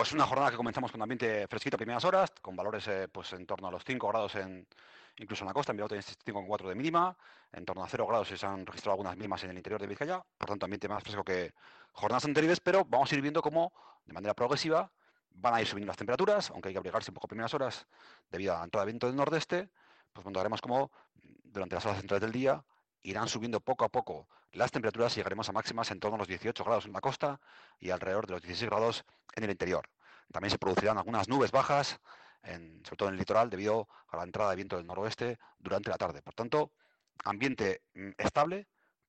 Pues una jornada que comenzamos con ambiente fresquito a primeras horas, con valores eh, pues en torno a los 5 grados en, incluso en la costa, en Bilbao tenéis 5,4 de mínima, en torno a 0 grados se han registrado algunas mínimas en el interior de Vizcaya, por tanto ambiente más fresco que jornadas anteriores, pero vamos a ir viendo cómo de manera progresiva van a ir subiendo las temperaturas, aunque hay que abrigarse un poco a primeras horas debido a la entrada de viento del nordeste, pues veremos cómo durante las horas centrales del día irán subiendo poco a poco las temperaturas y llegaremos a máximas en torno a los 18 grados en la costa y alrededor de los 16 grados en el interior. También se producirán algunas nubes bajas, sobre todo en el litoral, debido a la entrada de viento del noroeste durante la tarde. Por tanto, ambiente mm, estable,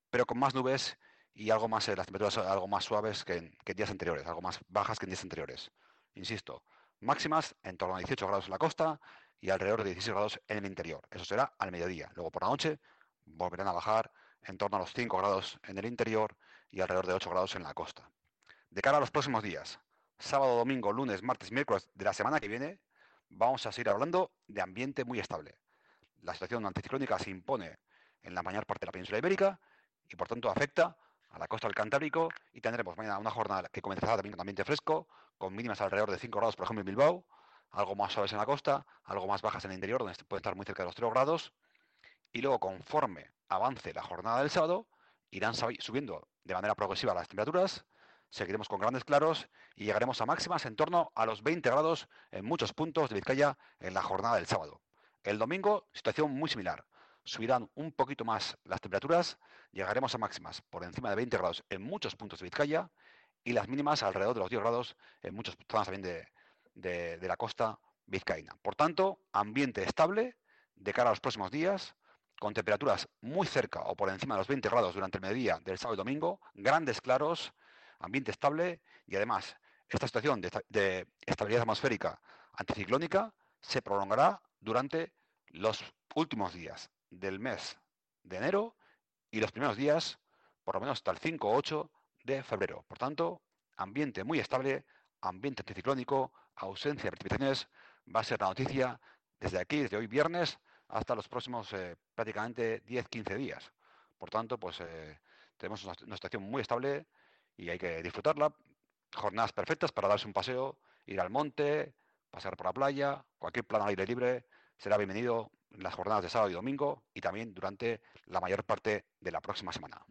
pero con más nubes y algo más, eh, las temperaturas algo más suaves que en, que días anteriores, algo más bajas que en días anteriores. Insisto, máximas en torno a 18 grados en la costa y alrededor de 16 grados en el interior. Eso será al mediodía. Luego por la noche volverán a bajar en torno a los 5 grados en el interior y alrededor de 8 grados en la costa. De cara a los próximos días, sábado, domingo, lunes, martes, miércoles de la semana que viene, vamos a seguir hablando de ambiente muy estable. La situación anticiclónica se impone en la mayor parte de la península ibérica y por tanto afecta a la costa del Cantábrico y tendremos mañana una jornada que comenzará también con ambiente fresco, con mínimas alrededor de 5 grados, por ejemplo, en Bilbao, algo más suaves en la costa, algo más bajas en el interior, donde puede estar muy cerca de los 3 grados, y luego conforme avance la jornada del sábado, irán subiendo de manera progresiva las temperaturas, seguiremos con grandes claros y llegaremos a máximas en torno a los 20 grados en muchos puntos de Vizcaya en la jornada del sábado. El domingo, situación muy similar. Subirán un poquito más las temperaturas, llegaremos a máximas por encima de 20 grados en muchos puntos de Vizcaya y las mínimas alrededor de los 10 grados en muchas zonas también de, de la costa vizcaína. Por tanto, ambiente estable de cara a los próximos días, con temperaturas muy cerca o por encima de los 20 grados durante el mediodía del sábado y domingo, grandes claros, ambiente estable y además esta situación de, estabilidad atmosférica anticiclónica se prolongará durante los últimos días del mes de enero y los primeros días, por lo menos hasta el 5 o 8 de febrero. Por tanto, ambiente muy estable, ambiente anticiclónico, ausencia de precipitaciones, va a ser la noticia desde aquí, desde hoy viernes, hasta los próximos eh, prácticamente 10-15 días. Por tanto, pues eh, tenemos una, situación muy estable y hay que disfrutarla. Jornadas perfectas para darse un paseo, ir al monte, pasar por la playa, cualquier plan al aire libre será bienvenido en las jornadas de sábado y domingo y también durante la mayor parte de la próxima semana.